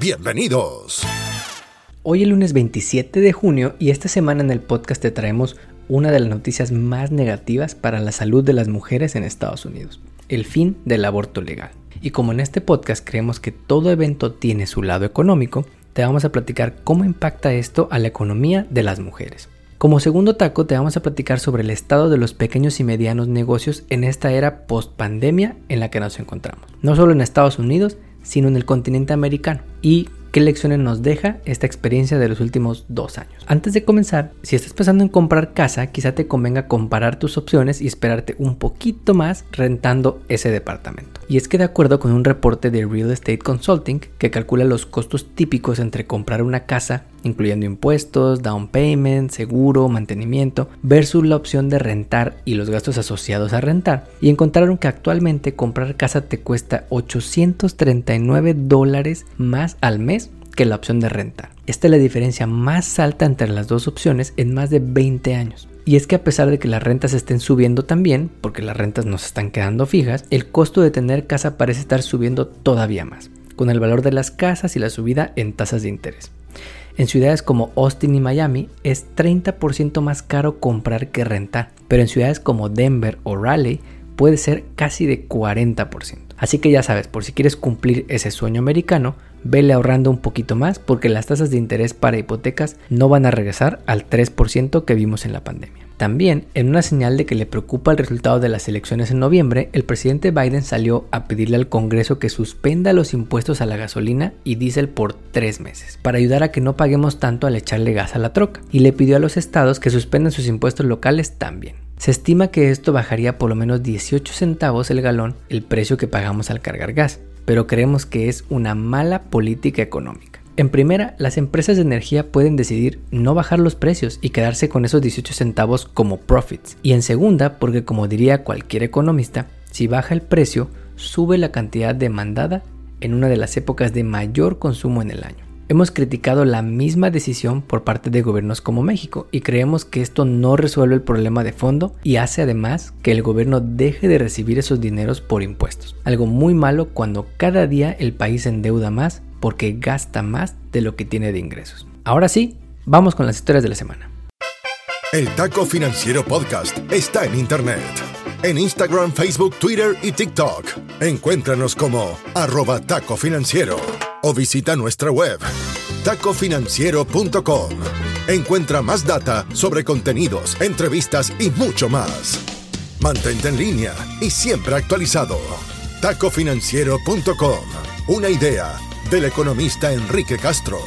Bienvenidos. Hoy es lunes 27 de junio y esta semana en el podcast te traemos una de las noticias más negativas para la salud de las mujeres en Estados Unidos, el fin del aborto legal. Y como en este podcast creemos que todo evento tiene su lado económico, te vamos a platicar cómo impacta esto a la economía de las mujeres. Como segundo taco te vamos a platicar sobre el estado de los pequeños y medianos negocios en esta era post pandemia en la que nos encontramos. No solo en Estados Unidos, sino en el continente americano. Y qué lecciones nos deja esta experiencia de los últimos dos años. Antes de comenzar, si estás pensando en comprar casa, quizá te convenga comparar tus opciones y esperarte un poquito más rentando ese departamento. Y es que de acuerdo con un reporte de Real Estate Consulting que calcula los costos típicos entre comprar una casa, incluyendo impuestos, down payment, seguro, mantenimiento, versus la opción de rentar y los gastos asociados a rentar, y encontraron que actualmente comprar casa te cuesta 839 dólares más al mes que la opción de rentar. Esta es la diferencia más alta entre las dos opciones en más de 20 años. Y es que a pesar de que las rentas estén subiendo también, porque las rentas nos están quedando fijas, el costo de tener casa parece estar subiendo todavía más, con el valor de las casas y la subida en tasas de interés. En ciudades como Austin y Miami es 30% más caro comprar que rentar, pero en ciudades como Denver o Raleigh puede ser casi de 40%. Así que ya sabes, por si quieres cumplir ese sueño americano, vele ahorrando un poquito más porque las tasas de interés para hipotecas no van a regresar al 3% que vimos en la pandemia. También, en una señal de que le preocupa el resultado de las elecciones en noviembre, el presidente Biden salió a pedirle al Congreso que suspenda los impuestos a la gasolina y diésel por tres meses, para ayudar a que no paguemos tanto al echarle gas a la troca, y le pidió a los estados que suspendan sus impuestos locales también. Se estima que esto bajaría por lo menos 18 centavos el galón el precio que pagamos al cargar gas, pero creemos que es una mala política económica. En primera, las empresas de energía pueden decidir no bajar los precios y quedarse con esos 18 centavos como profits. Y en segunda, porque como diría cualquier economista, si baja el precio, sube la cantidad demandada en una de las épocas de mayor consumo en el año. Hemos criticado la misma decisión por parte de gobiernos como México y creemos que esto no resuelve el problema de fondo y hace además que el gobierno deje de recibir esos dineros por impuestos. Algo muy malo cuando cada día el país endeuda más porque gasta más de lo que tiene de ingresos. Ahora sí, vamos con las historias de la semana. El Taco Financiero Podcast está en Internet. En Instagram, Facebook, Twitter y TikTok. Encuéntranos como arroba taco financiero o visita nuestra web tacofinanciero.com. Encuentra más data sobre contenidos, entrevistas y mucho más. Mantente en línea y siempre actualizado. tacofinanciero.com. Una idea del economista Enrique Castro.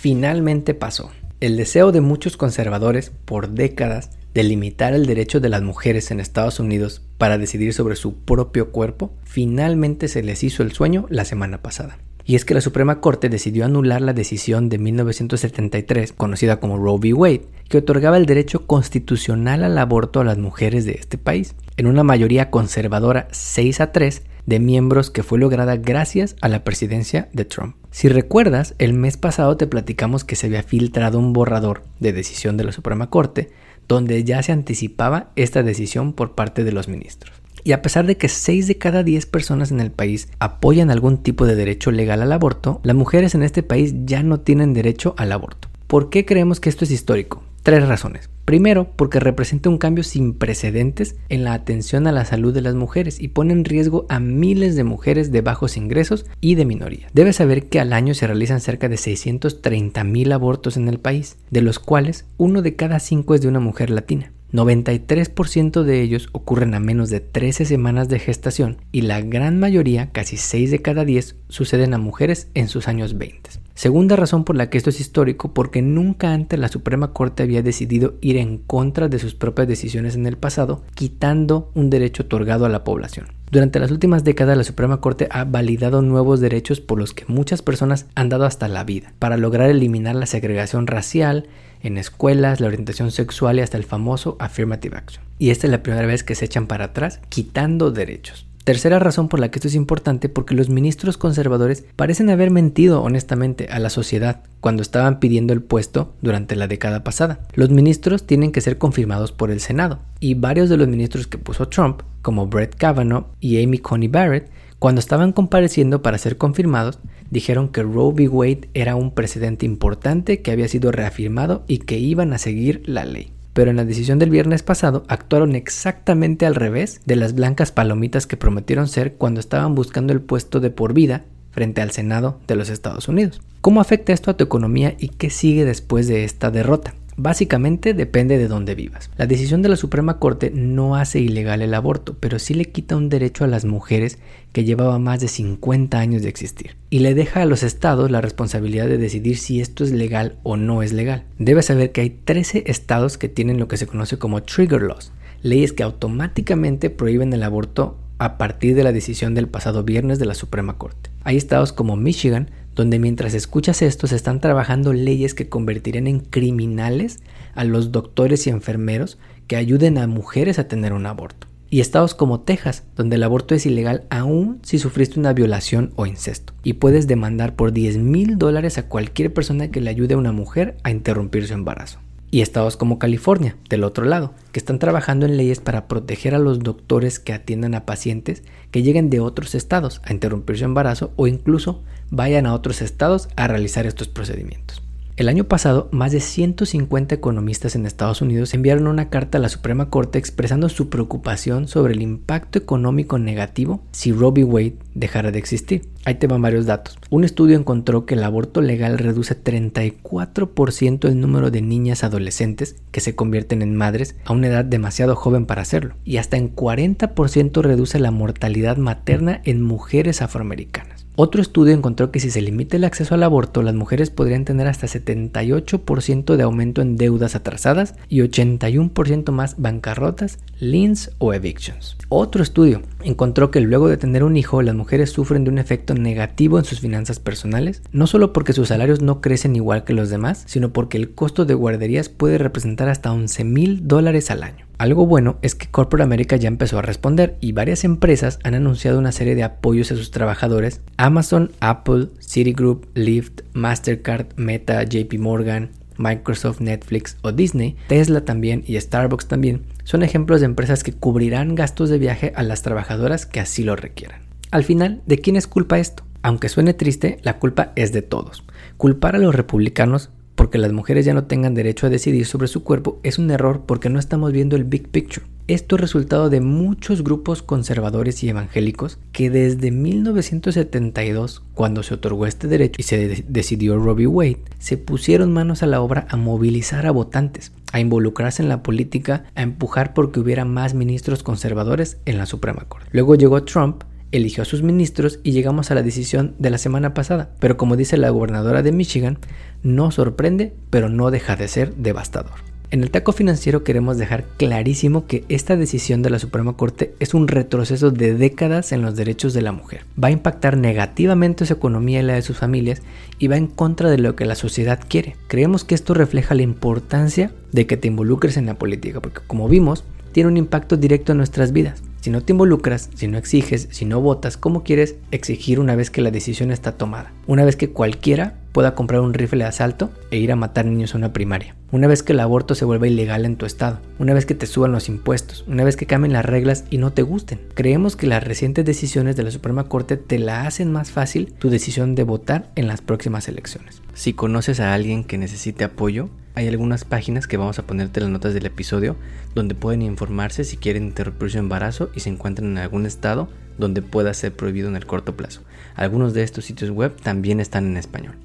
Finalmente pasó. El deseo de muchos conservadores por décadas de limitar el derecho de las mujeres en Estados Unidos para decidir sobre su propio cuerpo, finalmente se les hizo el sueño la semana pasada. Y es que la Suprema Corte decidió anular la decisión de 1973, conocida como Roe v. Wade, que otorgaba el derecho constitucional al aborto a las mujeres de este país, en una mayoría conservadora 6 a 3 de miembros que fue lograda gracias a la presidencia de Trump. Si recuerdas, el mes pasado te platicamos que se había filtrado un borrador de decisión de la Suprema Corte donde ya se anticipaba esta decisión por parte de los ministros. Y a pesar de que 6 de cada 10 personas en el país apoyan algún tipo de derecho legal al aborto, las mujeres en este país ya no tienen derecho al aborto. ¿Por qué creemos que esto es histórico? Tres razones. Primero, porque representa un cambio sin precedentes en la atención a la salud de las mujeres y pone en riesgo a miles de mujeres de bajos ingresos y de minoría. Debes saber que al año se realizan cerca de 630 mil abortos en el país, de los cuales uno de cada cinco es de una mujer latina. 93% de ellos ocurren a menos de 13 semanas de gestación y la gran mayoría, casi 6 de cada 10, suceden a mujeres en sus años 20. Segunda razón por la que esto es histórico, porque nunca antes la Suprema Corte había decidido ir en contra de sus propias decisiones en el pasado, quitando un derecho otorgado a la población. Durante las últimas décadas la Suprema Corte ha validado nuevos derechos por los que muchas personas han dado hasta la vida, para lograr eliminar la segregación racial en escuelas, la orientación sexual y hasta el famoso affirmative action. Y esta es la primera vez que se echan para atrás quitando derechos. Tercera razón por la que esto es importante porque los ministros conservadores parecen haber mentido honestamente a la sociedad cuando estaban pidiendo el puesto durante la década pasada. Los ministros tienen que ser confirmados por el Senado y varios de los ministros que puso Trump, como Brett Kavanaugh y Amy Coney Barrett, cuando estaban compareciendo para ser confirmados, dijeron que Roe v. Wade era un precedente importante que había sido reafirmado y que iban a seguir la ley pero en la decisión del viernes pasado actuaron exactamente al revés de las blancas palomitas que prometieron ser cuando estaban buscando el puesto de por vida frente al Senado de los Estados Unidos. ¿Cómo afecta esto a tu economía y qué sigue después de esta derrota? Básicamente depende de dónde vivas. La decisión de la Suprema Corte no hace ilegal el aborto, pero sí le quita un derecho a las mujeres que llevaba más de 50 años de existir y le deja a los estados la responsabilidad de decidir si esto es legal o no es legal. Debes saber que hay 13 estados que tienen lo que se conoce como trigger laws, leyes que automáticamente prohíben el aborto a partir de la decisión del pasado viernes de la Suprema Corte. Hay estados como Michigan, donde mientras escuchas esto se están trabajando leyes que convertirían en criminales a los doctores y enfermeros que ayuden a mujeres a tener un aborto. Y estados como Texas, donde el aborto es ilegal aún si sufriste una violación o incesto. Y puedes demandar por 10 mil dólares a cualquier persona que le ayude a una mujer a interrumpir su embarazo y estados como California, del otro lado, que están trabajando en leyes para proteger a los doctores que atiendan a pacientes que lleguen de otros estados a interrumpir su embarazo o incluso vayan a otros estados a realizar estos procedimientos. El año pasado, más de 150 economistas en Estados Unidos enviaron una carta a la Suprema Corte expresando su preocupación sobre el impacto económico negativo si Roe Wade dejara de existir. Ahí te van varios datos. Un estudio encontró que el aborto legal reduce 34% el número de niñas adolescentes que se convierten en madres a una edad demasiado joven para hacerlo, y hasta en 40% reduce la mortalidad materna en mujeres afroamericanas. Otro estudio encontró que si se limita el acceso al aborto, las mujeres podrían tener hasta 78% de aumento en deudas atrasadas y 81% más bancarrotas, liens o evictions. Otro estudio encontró que luego de tener un hijo, las mujeres sufren de un efecto negativo en sus finanzas personales, no solo porque sus salarios no crecen igual que los demás, sino porque el costo de guarderías puede representar hasta 11 mil dólares al año. Algo bueno es que Corporate America ya empezó a responder y varias empresas han anunciado una serie de apoyos a sus trabajadores. Amazon, Apple, Citigroup, Lyft, Mastercard, Meta, JP Morgan, Microsoft, Netflix o Disney, Tesla también y Starbucks también son ejemplos de empresas que cubrirán gastos de viaje a las trabajadoras que así lo requieran. Al final, ¿de quién es culpa esto? Aunque suene triste, la culpa es de todos. Culpar a los republicanos porque las mujeres ya no tengan derecho a decidir sobre su cuerpo es un error porque no estamos viendo el big picture. Esto es resultado de muchos grupos conservadores y evangélicos que desde 1972, cuando se otorgó este derecho y se decidió Robbie Wade, se pusieron manos a la obra a movilizar a votantes, a involucrarse en la política, a empujar porque hubiera más ministros conservadores en la Suprema Corte. Luego llegó Trump eligió a sus ministros y llegamos a la decisión de la semana pasada. Pero como dice la gobernadora de Michigan, no sorprende, pero no deja de ser devastador. En el taco financiero queremos dejar clarísimo que esta decisión de la Suprema Corte es un retroceso de décadas en los derechos de la mujer. Va a impactar negativamente su economía y la de sus familias y va en contra de lo que la sociedad quiere. Creemos que esto refleja la importancia de que te involucres en la política, porque como vimos, tiene un impacto directo en nuestras vidas. Si no te involucras, si no exiges, si no votas, ¿cómo quieres exigir una vez que la decisión está tomada? Una vez que cualquiera pueda comprar un rifle de asalto e ir a matar niños a una primaria. Una vez que el aborto se vuelva ilegal en tu estado. Una vez que te suban los impuestos. Una vez que cambien las reglas y no te gusten. Creemos que las recientes decisiones de la Suprema Corte te la hacen más fácil tu decisión de votar en las próximas elecciones. Si conoces a alguien que necesite apoyo, hay algunas páginas que vamos a ponerte las notas del episodio donde pueden informarse si quieren interrumpir su embarazo y se encuentran en algún estado donde pueda ser prohibido en el corto plazo. Algunos de estos sitios web también están en español.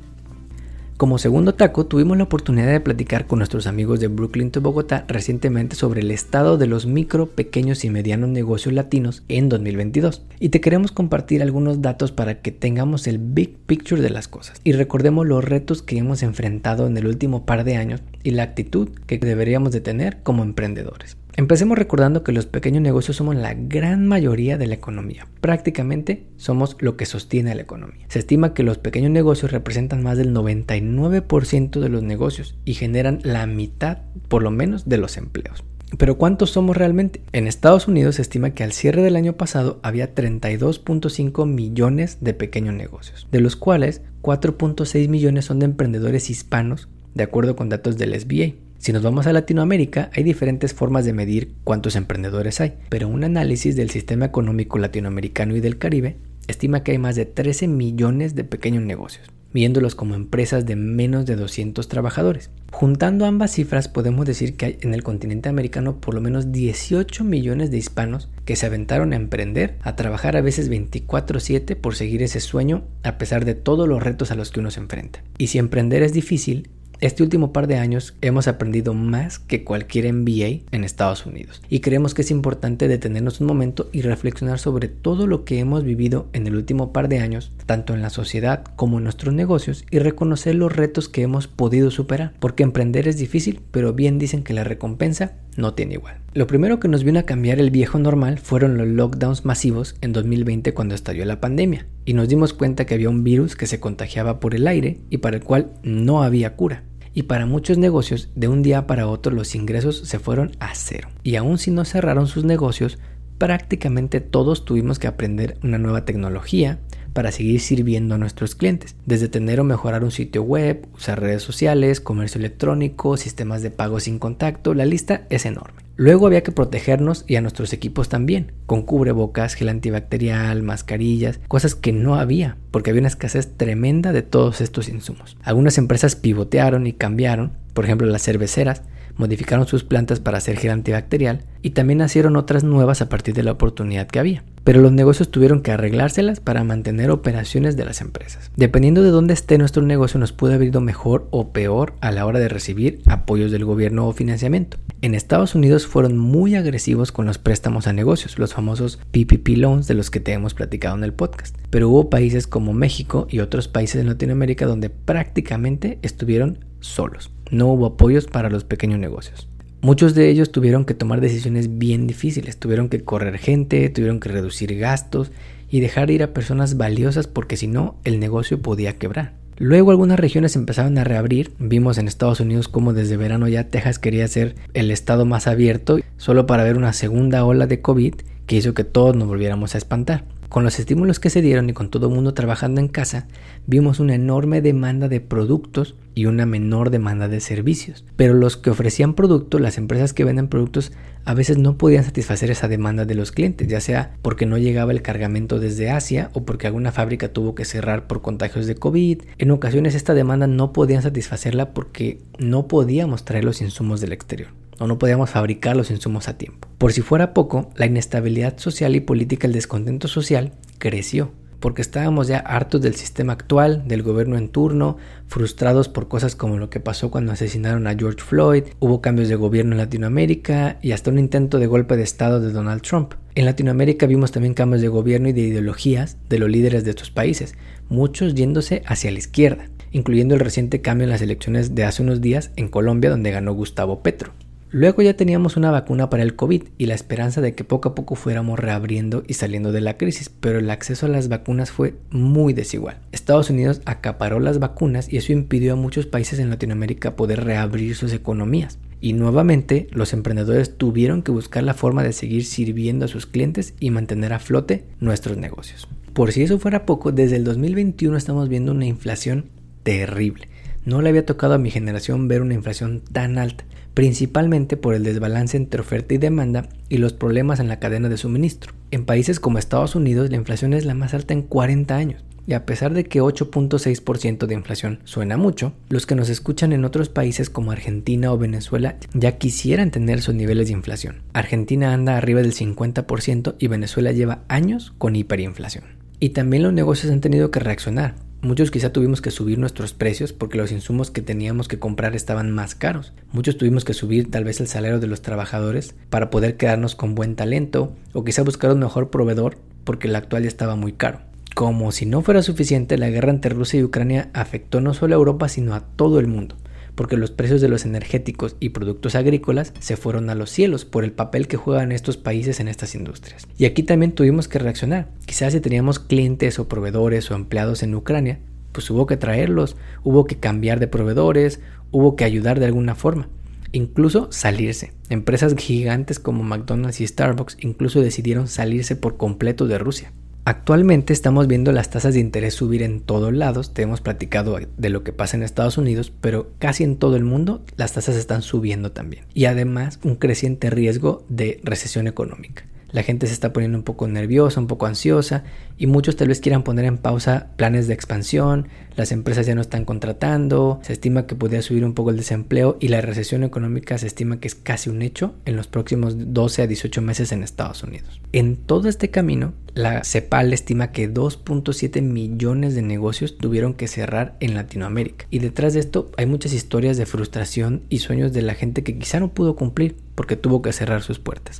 Como segundo taco, tuvimos la oportunidad de platicar con nuestros amigos de Brooklyn to Bogotá recientemente sobre el estado de los micro, pequeños y medianos negocios latinos en 2022. Y te queremos compartir algunos datos para que tengamos el big picture de las cosas y recordemos los retos que hemos enfrentado en el último par de años y la actitud que deberíamos de tener como emprendedores. Empecemos recordando que los pequeños negocios somos la gran mayoría de la economía. Prácticamente somos lo que sostiene la economía. Se estima que los pequeños negocios representan más del 99% de los negocios y generan la mitad, por lo menos, de los empleos. Pero ¿cuántos somos realmente? En Estados Unidos se estima que al cierre del año pasado había 32.5 millones de pequeños negocios, de los cuales 4.6 millones son de emprendedores hispanos, de acuerdo con datos del SBA. Si nos vamos a Latinoamérica, hay diferentes formas de medir cuántos emprendedores hay, pero un análisis del sistema económico latinoamericano y del Caribe estima que hay más de 13 millones de pequeños negocios, viéndolos como empresas de menos de 200 trabajadores. Juntando ambas cifras podemos decir que hay en el continente americano por lo menos 18 millones de hispanos que se aventaron a emprender, a trabajar a veces 24/7 por seguir ese sueño a pesar de todos los retos a los que uno se enfrenta. Y si emprender es difícil, este último par de años hemos aprendido más que cualquier MBA en Estados Unidos y creemos que es importante detenernos un momento y reflexionar sobre todo lo que hemos vivido en el último par de años, tanto en la sociedad como en nuestros negocios y reconocer los retos que hemos podido superar, porque emprender es difícil, pero bien dicen que la recompensa no tiene igual. Lo primero que nos vino a cambiar el viejo normal fueron los lockdowns masivos en 2020 cuando estalló la pandemia y nos dimos cuenta que había un virus que se contagiaba por el aire y para el cual no había cura y para muchos negocios de un día para otro los ingresos se fueron a cero. Y aún si no cerraron sus negocios, prácticamente todos tuvimos que aprender una nueva tecnología para seguir sirviendo a nuestros clientes, desde tener o mejorar un sitio web, usar redes sociales, comercio electrónico, sistemas de pago sin contacto, la lista es enorme. Luego había que protegernos y a nuestros equipos también, con cubrebocas, gel antibacterial, mascarillas, cosas que no había, porque había una escasez tremenda de todos estos insumos. Algunas empresas pivotearon y cambiaron, por ejemplo las cerveceras, modificaron sus plantas para hacer gel antibacterial y también nacieron otras nuevas a partir de la oportunidad que había pero los negocios tuvieron que arreglárselas para mantener operaciones de las empresas. Dependiendo de dónde esté nuestro negocio nos puede haber ido mejor o peor a la hora de recibir apoyos del gobierno o financiamiento. En Estados Unidos fueron muy agresivos con los préstamos a negocios, los famosos PPP loans de los que te hemos platicado en el podcast. Pero hubo países como México y otros países en Latinoamérica donde prácticamente estuvieron solos. No hubo apoyos para los pequeños negocios. Muchos de ellos tuvieron que tomar decisiones bien difíciles, tuvieron que correr gente, tuvieron que reducir gastos y dejar ir a personas valiosas porque si no el negocio podía quebrar. Luego algunas regiones empezaron a reabrir, vimos en Estados Unidos como desde verano ya Texas quería ser el estado más abierto solo para ver una segunda ola de COVID que hizo que todos nos volviéramos a espantar. Con los estímulos que se dieron y con todo el mundo trabajando en casa, vimos una enorme demanda de productos y una menor demanda de servicios. Pero los que ofrecían productos, las empresas que venden productos, a veces no podían satisfacer esa demanda de los clientes, ya sea porque no llegaba el cargamento desde Asia o porque alguna fábrica tuvo que cerrar por contagios de COVID. En ocasiones esta demanda no podían satisfacerla porque no podíamos traer los insumos del exterior o no podíamos fabricar los insumos a tiempo. Por si fuera poco, la inestabilidad social y política, el descontento social, creció, porque estábamos ya hartos del sistema actual, del gobierno en turno, frustrados por cosas como lo que pasó cuando asesinaron a George Floyd, hubo cambios de gobierno en Latinoamérica y hasta un intento de golpe de Estado de Donald Trump. En Latinoamérica vimos también cambios de gobierno y de ideologías de los líderes de estos países, muchos yéndose hacia la izquierda, incluyendo el reciente cambio en las elecciones de hace unos días en Colombia donde ganó Gustavo Petro. Luego ya teníamos una vacuna para el COVID y la esperanza de que poco a poco fuéramos reabriendo y saliendo de la crisis, pero el acceso a las vacunas fue muy desigual. Estados Unidos acaparó las vacunas y eso impidió a muchos países en Latinoamérica poder reabrir sus economías. Y nuevamente los emprendedores tuvieron que buscar la forma de seguir sirviendo a sus clientes y mantener a flote nuestros negocios. Por si eso fuera poco, desde el 2021 estamos viendo una inflación terrible. No le había tocado a mi generación ver una inflación tan alta principalmente por el desbalance entre oferta y demanda y los problemas en la cadena de suministro. En países como Estados Unidos la inflación es la más alta en 40 años. Y a pesar de que 8.6% de inflación suena mucho, los que nos escuchan en otros países como Argentina o Venezuela ya quisieran tener sus niveles de inflación. Argentina anda arriba del 50% y Venezuela lleva años con hiperinflación. Y también los negocios han tenido que reaccionar Muchos quizá tuvimos que subir nuestros precios porque los insumos que teníamos que comprar estaban más caros. Muchos tuvimos que subir tal vez el salario de los trabajadores para poder quedarnos con buen talento o quizá buscar un mejor proveedor porque el actual ya estaba muy caro. Como si no fuera suficiente, la guerra entre Rusia y Ucrania afectó no solo a Europa sino a todo el mundo porque los precios de los energéticos y productos agrícolas se fueron a los cielos por el papel que juegan estos países en estas industrias. Y aquí también tuvimos que reaccionar. Quizás si teníamos clientes o proveedores o empleados en Ucrania, pues hubo que traerlos, hubo que cambiar de proveedores, hubo que ayudar de alguna forma. Incluso salirse. Empresas gigantes como McDonald's y Starbucks incluso decidieron salirse por completo de Rusia. Actualmente estamos viendo las tasas de interés subir en todos lados, te hemos platicado de lo que pasa en Estados Unidos, pero casi en todo el mundo las tasas están subiendo también. Y además un creciente riesgo de recesión económica. La gente se está poniendo un poco nerviosa, un poco ansiosa y muchos tal vez quieran poner en pausa planes de expansión, las empresas ya no están contratando, se estima que podría subir un poco el desempleo y la recesión económica se estima que es casi un hecho en los próximos 12 a 18 meses en Estados Unidos. En todo este camino, la CEPAL estima que 2.7 millones de negocios tuvieron que cerrar en Latinoamérica. Y detrás de esto hay muchas historias de frustración y sueños de la gente que quizá no pudo cumplir porque tuvo que cerrar sus puertas.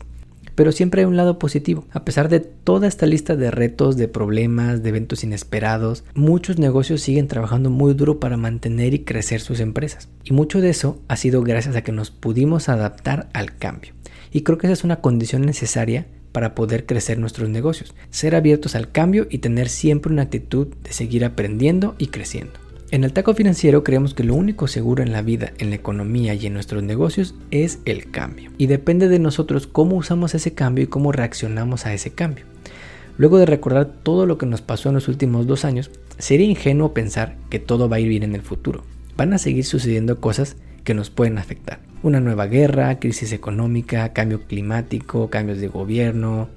Pero siempre hay un lado positivo. A pesar de toda esta lista de retos, de problemas, de eventos inesperados, muchos negocios siguen trabajando muy duro para mantener y crecer sus empresas. Y mucho de eso ha sido gracias a que nos pudimos adaptar al cambio. Y creo que esa es una condición necesaria para poder crecer nuestros negocios, ser abiertos al cambio y tener siempre una actitud de seguir aprendiendo y creciendo. En el taco financiero creemos que lo único seguro en la vida, en la economía y en nuestros negocios es el cambio. Y depende de nosotros cómo usamos ese cambio y cómo reaccionamos a ese cambio. Luego de recordar todo lo que nos pasó en los últimos dos años, sería ingenuo pensar que todo va a ir bien en el futuro. Van a seguir sucediendo cosas que nos pueden afectar. Una nueva guerra, crisis económica, cambio climático, cambios de gobierno,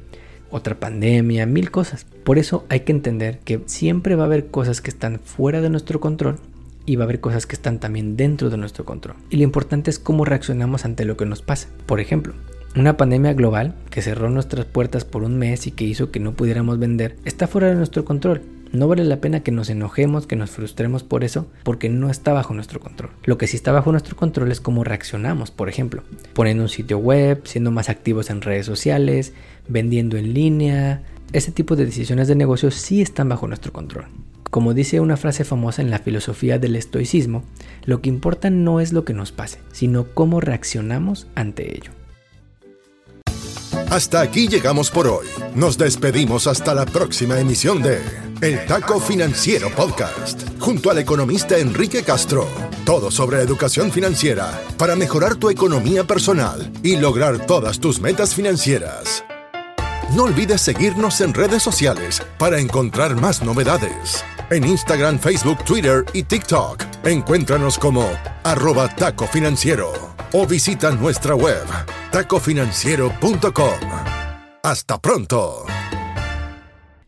otra pandemia, mil cosas. Por eso hay que entender que siempre va a haber cosas que están fuera de nuestro control y va a haber cosas que están también dentro de nuestro control. Y lo importante es cómo reaccionamos ante lo que nos pasa. Por ejemplo, una pandemia global que cerró nuestras puertas por un mes y que hizo que no pudiéramos vender está fuera de nuestro control. No vale la pena que nos enojemos, que nos frustremos por eso, porque no está bajo nuestro control. Lo que sí está bajo nuestro control es cómo reaccionamos, por ejemplo, poniendo un sitio web, siendo más activos en redes sociales, vendiendo en línea. Ese tipo de decisiones de negocio sí están bajo nuestro control. Como dice una frase famosa en la filosofía del estoicismo, lo que importa no es lo que nos pase, sino cómo reaccionamos ante ello. Hasta aquí llegamos por hoy. Nos despedimos hasta la próxima emisión de El Taco Financiero Podcast, junto al economista Enrique Castro. Todo sobre educación financiera para mejorar tu economía personal y lograr todas tus metas financieras. No olvides seguirnos en redes sociales para encontrar más novedades. En Instagram, Facebook, Twitter y TikTok, encuéntranos como arroba taco financiero o visita nuestra web tacofinanciero.com. Hasta pronto.